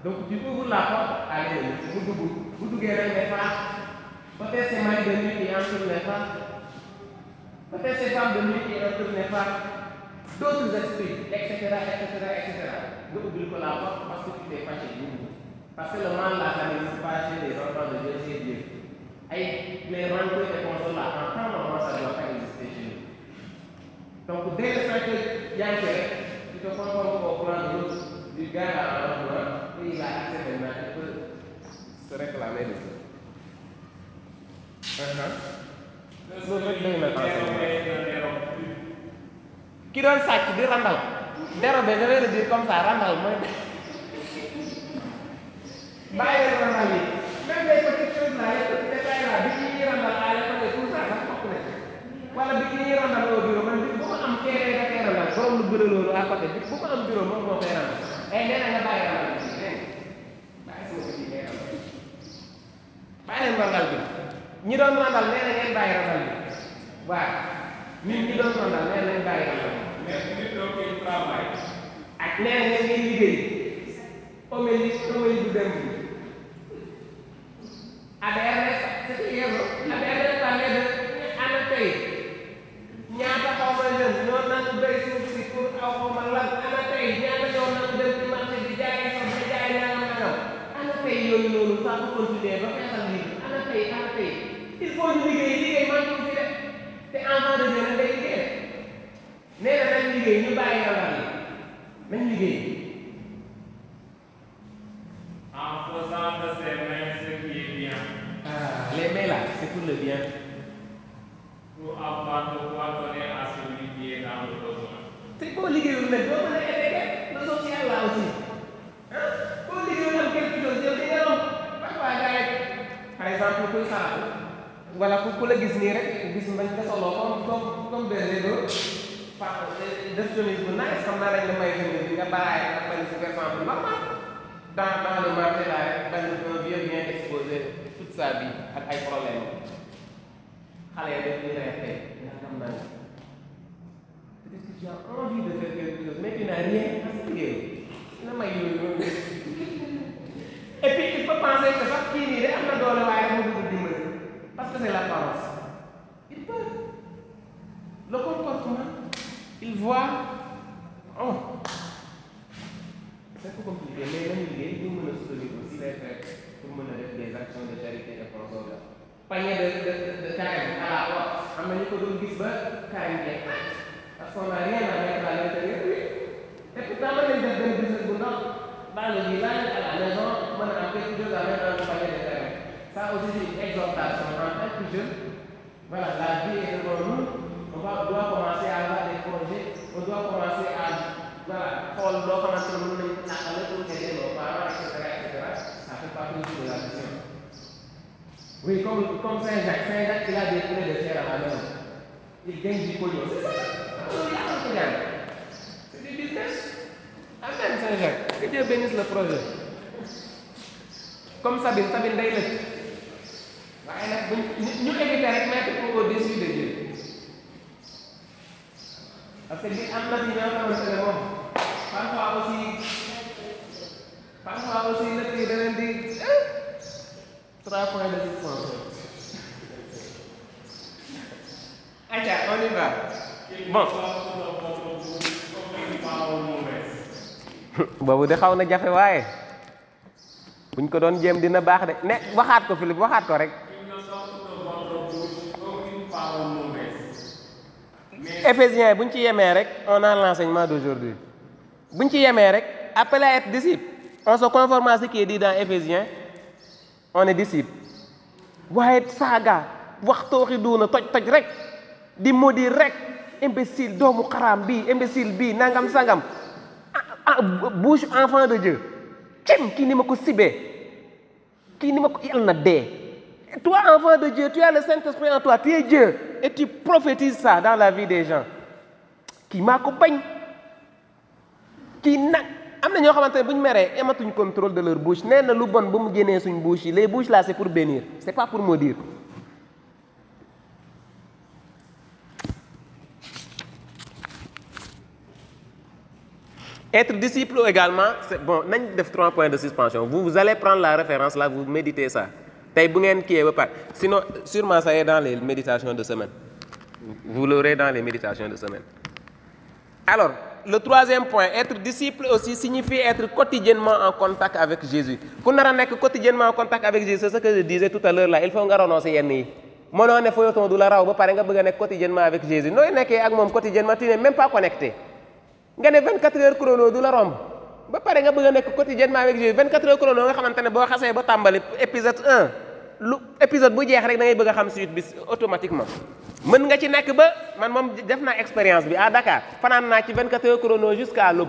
Donc tu ouvres la porte à l'ennemi mu dugg bu duggee rek ne faa peut-être c'est mari de nuit qui entre ne faa peut-être c'est femme de nuit qui entre ne faa d'autres esprits et cetera et cetera et cetera. Nga ubbil ko la porte parce que tu t'es fâché. Parce que le mal là ça n'existe pas chez les enfants de Dieu chez Dieu. Ay les rencontres et consoles là en temps normal ça doit pas exister chez nous. Donc dès l'instant que yaa ngi rek tu te conformes au plan de l'autre du gars à l'endroit et il a accès maintenant il peut se réclamer de ça. Que Loolu rek doy na celui qui dérobe ne dérobe plus. ki doon sàcc di randal dérobé je vais le dire comme ça randal mooy bàyyi leen randal yi même les petites choses là les petits détails là bi ñuy randal à l'époque et tout ça sax bokk na ci wala bi ñuy randal au bureau man bi bu ma am terrain da koy randal borom lu bëri loolu à côté bi bu ma am bureau moom moo koy randal eh nee na nga bàyyi randal bi dégg nga bàyyi sama petit ngay randal bàyyi leen randal bi ñi doon randal nee na ngeen bàyyi randal bi waaw nit ñi doon randal nee na ngeen bàyyi randal bi Mais plutôt qu'il travaille, ak nee na ngeen ngay liggéey oméli oméli bu dem bi ADRS c'est hier ADRS parlait de ana tey ñaata xaw ma jeune ñoo nangu béy suuf si pour aw xaw ma lan ana tey ñaata ñoo peut continuer ba feesal lii ana tey ana tey il faut ñu liggéey liggéey man ñu fi def te enfant de Dieu day liggéey nee na nañ liggéey ñu bàyyi ragal yi nañ liggéey en faisant de ses mains ce qui est bien, ah les mains là c'est pour le bien pour avoir de quoi donner à celui qui est dans le besoin. te boo liggéeyul nag doo mën a aider le social là aussi ah gars yi par exemple kuy saraxu wala ku ku la gis nii rek gis mbañ nga soloo comme comme comme berger do fa def chemise bu nice. Xam naa dañ la may chemise bi nga baraay ak bañ si versant bu normal dans dans le marché là rek bañ un vieux bien exposé toute sa vie ak ay problème xale yi ñu reete nga xam naa peut-être que tu as envie de faire quelque chose mais tu n'as rien à se dire na may yooyu et puis il peut penser que sax kii nii de am na doole waaye dafa bëgg dimbali. Parce que c'est l'apparence il peut. Le comportement il voit. Oh. C'est peu compliqué mais nañu liggéey ñu mën a soutenir aussi les frères pour mën a def des actions de charité et consorts panier de de de carême à la fois. Am na ñu ko doon gis ba carême parce qu'on n'a rien à mettre à l'intérieur et pourtant mën nañ def benn business bu ndaw dans le village à la maison mën a quelque chose à mettre dans le panier de terrain ça aussi c'est une exhortation en tant que jeune voilà la vie est devant nous on va on doit commencer à avoir des projets on doit commencer à voilà xamante ne mën nañ ko tàqale pour aider nos parents et cetera et cetera ça fait partie de la mission oui comme comme Saint-Jacques Saint-Jacques il a des poulets de chair à la maison il gagne du pognon c'est ça c'est du business amen Saint-Jacques que Dieu bénisse le projet. Comme Sabine Sabine day lëkk waaye nag buñ ñu éviter rek mettre ko au-dessus de Dieu. Parce que li am na ci ñoo xamante ne moom parfois aussi parfois aussi lëkk yi da di trois points de suspension Aïcha on y va. Bon boobu de xaw na jafe waaye. Buñ ko doon jéem dina baax de. Ne waxaat ko Philippe waxaat ko rek. Éphésiens buñ ci yemee rek on a l'enseignement d'aujourd'hui. Buñ ci yemee rek appelé à être disciple. On se conforme à ce qui est dit disciple. Waaye saaga wax duuna toj toj rek. Di maudire rek. Imbécile doomu xaraam bii imbécile bii nangam sangam. Bouche enfant de Dieu. Cem kii ni ma ko sibee kii ni ma ko yal na dee toi enfant de Dieu tu as le Saint-Esprit en toi tu es Dieu. Et tu prophétises ça dans la vie des gens. Kii maa ko bañ kii nag am na ñoo xamante ne bu contrôle de leur bouche. Nee na lu bon ba mu génnee suñ bouche les bouches là c'est pour bénir. C'est pas pour maudire Être disciple également, c'est bon, nañ def trois points de suspension. Vous, vous allez prendre la référence là, vous méditez ça. sinon sûrement ça est dans les méditations de semaine. Vous l'aurez dans les méditations de semaine. Alors, le troisième point, être disciple aussi signifie être quotidiennement en contact avec Jésus. Ku nar a nekk quotidiennement en contact avec Jésus, c'est ce que je disais tout à l'heure là, il faut nga renoncer yenn yi. mënoo ne feuilleton du la raw ba pare nga bëgg a nekk quotidiennement avec Jésus nooy nekkee ak moom quotidiennement tu n'es même pas connecté. Nga ne 24 heures chrono du la romb. Ba pare nga a quotidiennement avec Jésus. 24 heures chrono nga ne ba épisode 1 lu épisode bu jeex rek da automatiquement. mën nga ci ba man expérience à Dakar. Fanaan naa ci 24 heures chrono jusqu'à l'aube.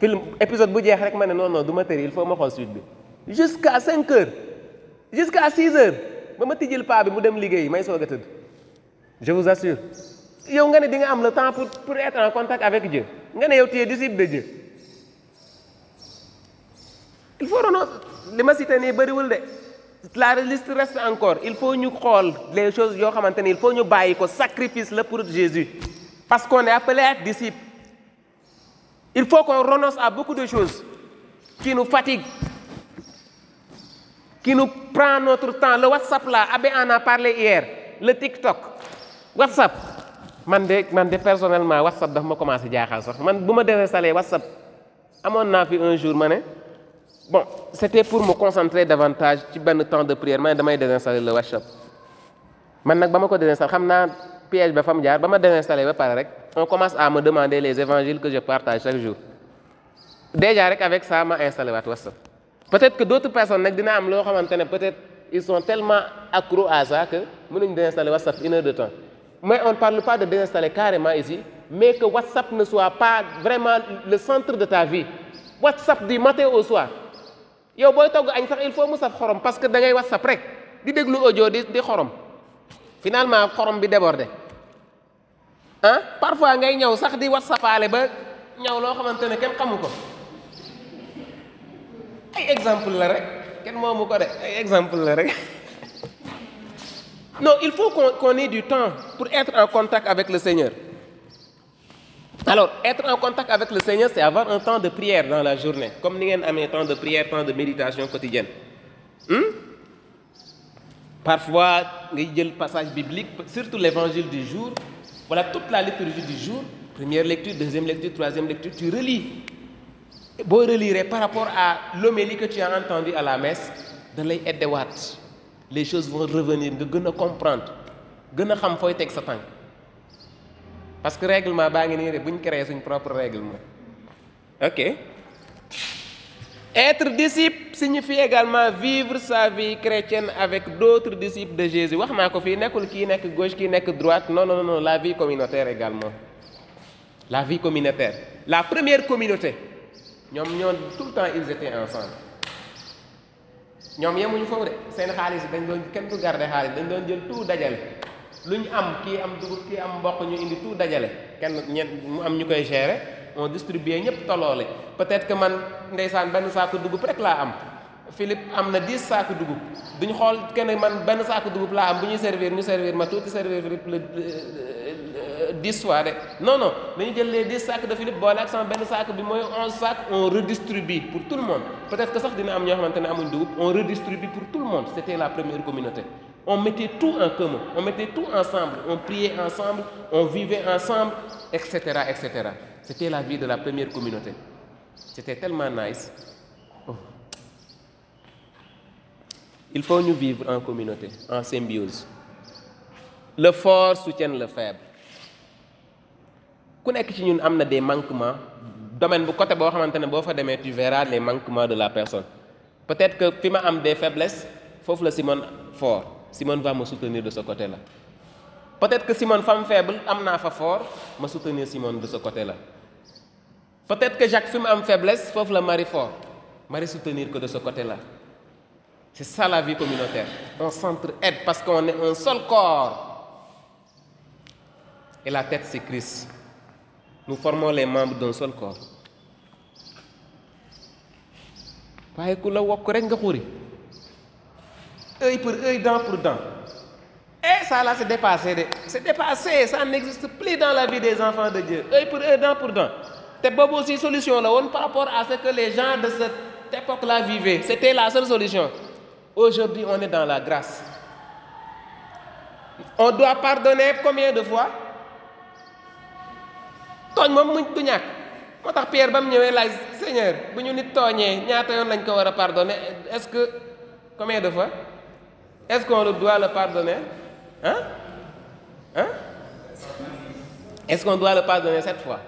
Film épisode bu jeex rek jusqu'à 5 heures. Jusqu'à 6 heures. Ba ma tijjil paa bi mu dem liggéeyi may je vous assure. Yow nga ne di nga am le temps pour pour être en contact avec Dieu. Nga ne yow tu es disciple de Dieu. Il faut renoncer li ma cité nii bëriwul de. La liste reste encore. Il faut ñu xool les choses yoo xamante il faut ñu bàyyi ko sacrifice la pour Jésus. Parce qu'on est appelé à être disciple. Il faut qu'on renonce à beaucoup de choses qui nous fatiguent qui nous prend notre temps. Le WhatsApp là Abbé en a parlé hier. Le TikTok. WhatsApp man de man de personnellement WhatsApp daf ma commencé jaaxal sax. Man bu ma désinstallé WhatsApp amoon naa fi un jour ma ne bon c'était pour me concentrer davantage ci benn temps de prière ma ne damay désinstaller le WhatsApp. Man nag ba ma ko désinstallé xam naa piège ba fa mu jaar ba ma désinstallé ba pare rek on commence à me demander les évangiles que je partage chaque jour. Déjà rek avec ça ma installé waat WhatsApp. Peut-être que d'autres personnes nag dina am loo xamante ne peut-être ils sont tellement accros à ça que mënuñ désinstaller WhatsApp une heure de temps mais on ne parle pas de désinstaller carrément ici mais que WhatsApp ne soit pas vraiment le centre de ta vie. WhatsApp du matin au soir. Yow booy togg añ sax il faut mu parce que da ngay WhatsApp rek di déglu audio di di xorom. Finalement xorom bi débordé. Ah parfois ngay ñëw sax di WhatsAppaale ba ñëw loo xamante ne kenn xamu ko. Ay exemple la rek. Kenn moomu ko de. Ay exemple la non il faut qu'on ait du temps pour être en contact avec le Seigneur. Alors être en contact avec le Seigneur c'est avoir un temps de prière dans la journée. Comme ni ngeen amee temps de prière temps de méditation quotidienne. Hmm? parfois ngay jël passage biblique surtout l'évangile du jour voilà toute la liturgie du jour première lecture deuxième lecture troisième lecture tu relis. Boo relire par rapport à l'homélie que tu as entendu à la messe da lay eddewaat les choses vont revenir nga gën comprendre gën a xam fooy teg sa tànk. Parce que règlement baa ngi nii rek bu ñu créé suñ propre règlement. Ok? Être disciple signifie également vivre sa vie chrétienne avec d'autres disciples de Jésus. wax naa ko fii nekkul kii nekk gauche kii nekk droite. Non non non la vie communautaire également. La vie communautaire. La première communauté. Ñoom ñoo tout le temps ils étaient ensemble ñoom yemuñu foofu de. Seen xaalis yi dañ doon kenn du garder xaalis dañ doon jël tout dajale. Lu ñu am kii am dugub kii am mboq ñu indi tout dajale. Kenn ñen mu am ñu koy gérer on distribuer ñëpp tolloole peut-être que man ndeysaan benn saaku dugub rek laa am. Philippe am na 10 saaku dugub. Duñ xool kenn man benn saaku dugub laa am bu ñuy servir ñu servir ma tuuti servir le 10 fois de non non dañu jël les 10 sacs de Philippe boole ak sama benn sac bi mooy 11 sacs on redistribue pour tout le monde. Peut-être que sax dina am ñoo xamante ne amuñ on redistribue pour tout le monde. C'était la première communauté. On mettait tout en commun on mettait tout ensemble on priait ensemble on vivait ensemble etc etc c'était la vie de la première communauté. C'était tellement nice. Oh. il faut ñu vivre en communauté en symbiose. Le fort soutient le faible ku nekk ci ñun am na des manquements. Domaine bu côté boo xamante ne boo fa demee tu verras les manquements de la personne. Peut-être que fi ma am des faiblesses foofu la Simone fort. Simone va me soutenir de ce côté-là. Peut-être que Simone femme faible am naa fa fort ma soutenir Simone de ce côté-là. Peut-être que Jacques fi mu am faiblesse foofu la Marie fort. Marie soutenir que de ce côté-là. C'est ça la vie communautaire. On s'entraide parce qu'on est un seul corps. Et la tête c'est Christ nous formons les membres d'un seul corps. Waaye ku la wokk rek nga xuri. Œil pour œil dent pour dent. Et ça là c'est dépassé de c'est dépassé. Ça n'existe plus dans la vie des enfants de Dieu. Œil pour œil dent pour dent. Te boobu aussi solution la woon par rapport à ce que les gens de cette époque-là vivaient. C'était la seule solution. Aujourd'hui on est dans la grâce. On doit pardonner combien de fois? Tooñ moom muñ du ñàkk. moo tax Pierre ba mu ñëwee laaj Seigneur bu ñu nit tooñee ñaata yoon lañ ko war a pardonner? Est-ce que combien de fois? Est-ce qu'on le doit le pardonner? Hein? Hein? Est-ce qu'on doit fois?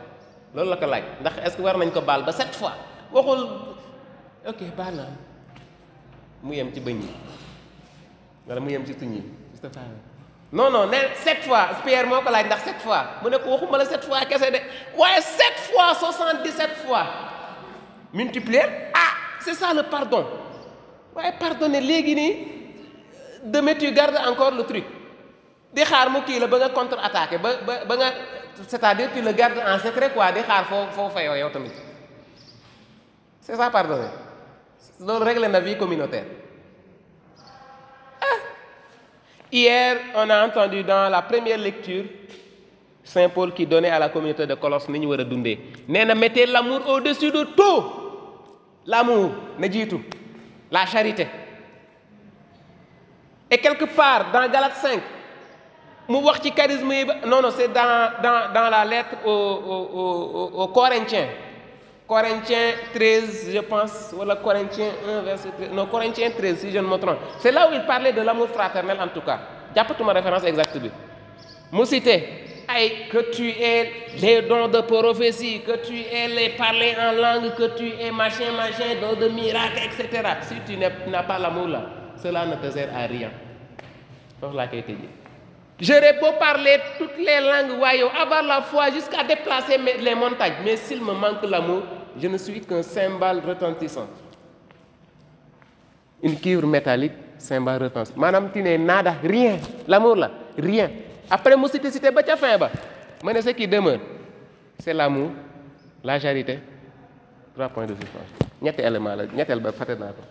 Loolu la ko laaj ndax que war nañ ko baal ba sept fois? Waxul ok baal naa. Mu yem ci bëñ yi wala mu yem ci tuñ yi non non ne sept fois Pierre moo ko laaj ndax sept fois. Mu ne ko waxuma la sept fois kese de. Waaye sept fois soixante-dix-sept fois. Multiplier. Ah c'est ça le pardon. Waaye pardonner léegi nii demain tu gardes encore le truc. Di xaar mu kii la ba nga contre-attaquer ba ba ba nga c'est-à-dire tu le gardes en secret quoi di xaar foo foo fayoo yow tamit. C'est ça pardonner. Loolu règle na vie communautaire Hier, on a entendu dans la première lecture Saint Paul qui donnait à la communauté de Colosse ni ñu mettez l'amour au-dessus de tout. L'amour na jiitu. La charité. Et quelque part dans Galates 5 mu wax ci charisme yi ba non non c'est dans dans dans la lettre aux aux aux Corinthiens Corinthiens 13 je pense wala Corinthiens 1 verset 13 non Corinthiens 13 si je ne me trompe. C'est là où il parlait de l'amour fraternel en tout cas. Jàppatuma référence exacte cité ay que tu aies les dons de prophétie que tu aies les parler en langue que tu aies machin machin dons de miracle et cetera. Si tu n'as pas l'amour là cela ne te sert à rien. Foofu laa koy tëjee. J'aurais beau parler toutes les langues yow avoir la foi jusqu'à déplacer les montagnes mais s'il me manque l'amour je ne suis qu'un cymbale retentissant. Une cuivre métallique cymbale retentissant maanaam tu n'es nada rien. L'amour là rien. Après mu cité cité ba ca fin ce qui demeure. C'est l'amour la charité trois points de suspension ñetti élément la ñetteel ba fàtte naa ko.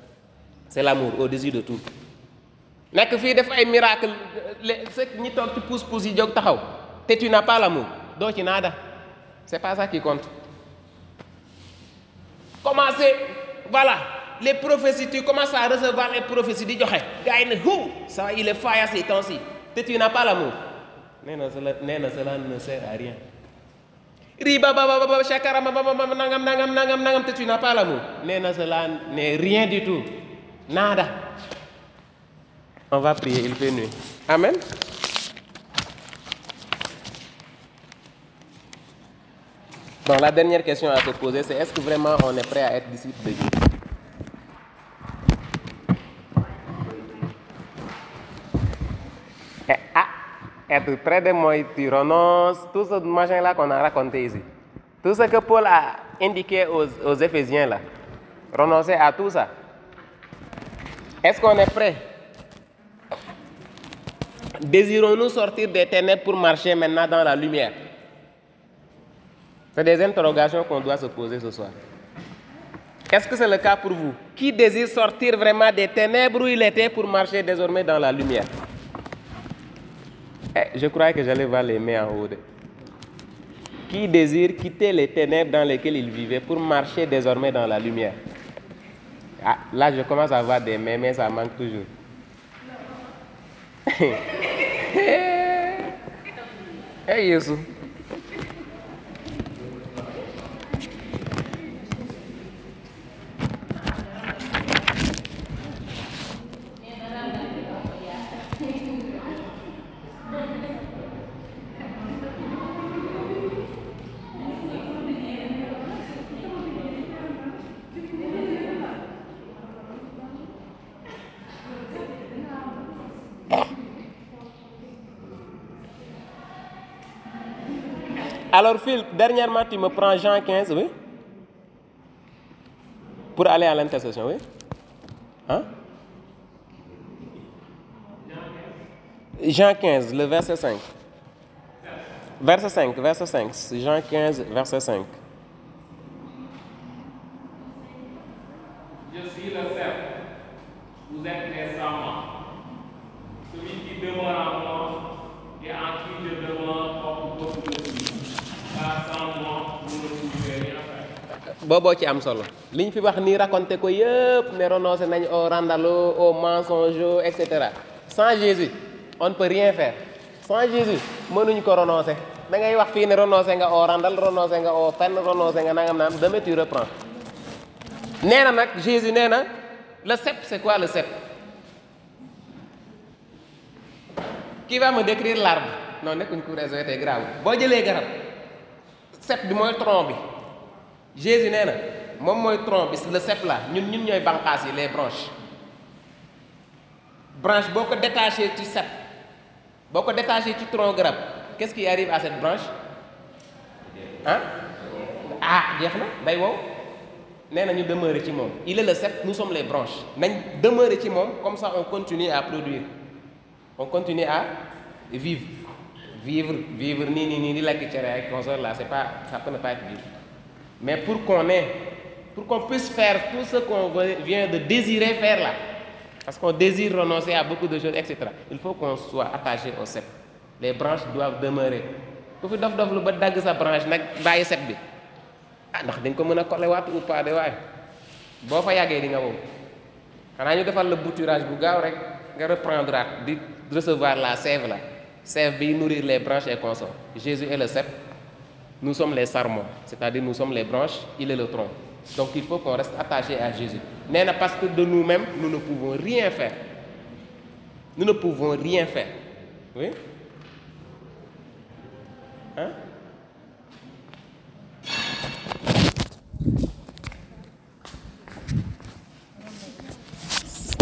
C'est l'amour au-dessus de tout. Nekk fii def ay miracle ce ñi toog ci pousse-pousse yi jóg taxaw te tu n'as pas l'amour. Doo ci nada. C'est pas ça qui compte commencer. Voilà. Les prophéties tu commences à recevoir les prophéties di joxe gars yi ne hu ça il est faya ces temps-ci. Te tu n'as pas l'amour. Nee na cela nee na cela ne sert à rien. Ri ba ba ba ba shakara ba ba ba nangam nangam nangam nangam. Te tu n'as pas l'amour. Nee na cela n'est rien du tout. Nada. On va prier il fait nuit. Amen Donc la dernière question à se poser, c'est est-ce que vraiment on est prêt à être disciple de Dieu? Eh, ah, être près de moi, tu renonces, tout ce machin-là qu'on a raconté ici? Tout ce que Paul a indiqué aux, aux Éphésiens, là, renoncer à tout ça. Est-ce qu'on est prêt? Désirons-nous sortir des ténèbres pour marcher maintenant dans la lumière? C'est des interrogations qu'on doit se poser ce soir. Est-ce que c'est le cas pour vous? Qui désire sortir vraiment des ténèbres où il était pour marcher désormais dans la lumière? Eh, Je crois que j'allais voir les mains en haut. Qui désire quitter les ténèbres dans lesquelles il vivait pour marcher désormais dans la lumière? Ah, Là, je commence à voir des mains, mais ça manque toujours. Hey, Yesu. Alors, Phil, dernièrement, tu me prends Jean 15, oui? Pour aller à l'intercession, oui? Hein? Jean 15, le verset 5. Verset 5, verset 5. Jean 15, verset 5. Je suis le cerf. Vous êtes les serments. Celui qui demeure en moi et en qui je demeure porte beaucoup de fruits. Car sans moi, vous ne pouvez rien faire. Booboo ci am solo. Li ñu fi wax nii renoncé au randalo au mensonge et sans Jésus on ne peut rien faire. Sans Jésus mënuñ ko renoncer da ngay wax fii ne renoncé nga au randal renoncé nga au fenn renoncé nga nangam naan demain tu reprends. Nee na nag Jésus nee na le cep c'est quoi le cep qui va me décrire l'arbre? Non nekkuñ grave. Boo jëlee garab cep bi mooy tronc bi Jésus nee na moom mooy tronc bi le cep là. Ñun ñun ñooy bànqaas yi les branches. Branche boo ko détaché ci cep boo ko détaché ci tronc qu'est-ce qui arrive à cette branche? Ah ah jeex na day wow. Na ñu demeurer ci moom. Il est le cep nous sommes les branches. Nañ demeurer ci moom comme ça on continue à produire. On continue à vivre. Vivre vivre nii nii nii di lekk cere ak consort là c'est pas ça peut ne pas être vivre mais pour qu'on ait pour qu'on puisse faire tout ce qu'on vient de désirer faire là parce qu'on désire renoncer à beaucoup de choses etc il faut qu'on soit attaché au cep les branches doivent demeurer. Ku fi dof dof lu ba dagg sa branche nag bàyyi cep bi. Ah ndax dañ ko mën a ou pas de waaye boo fa yàggee di nga wow. Xanaa ñu defal la bouturage bu gaaw rek nga reprendre at di recevoir la sève là. Sève nourrir les branches et consorts. Jésus est le cep nous sommes les sarments c'est-à-dire nous sommes les branches il est le tronc. Donc il faut qu'on reste attaché à Jésus. Na parce que de nous-mêmes nous ne pouvons rien faire. Nous ne pouvons rien faire. Oui? Hein?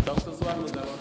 Donc ce soir nous allons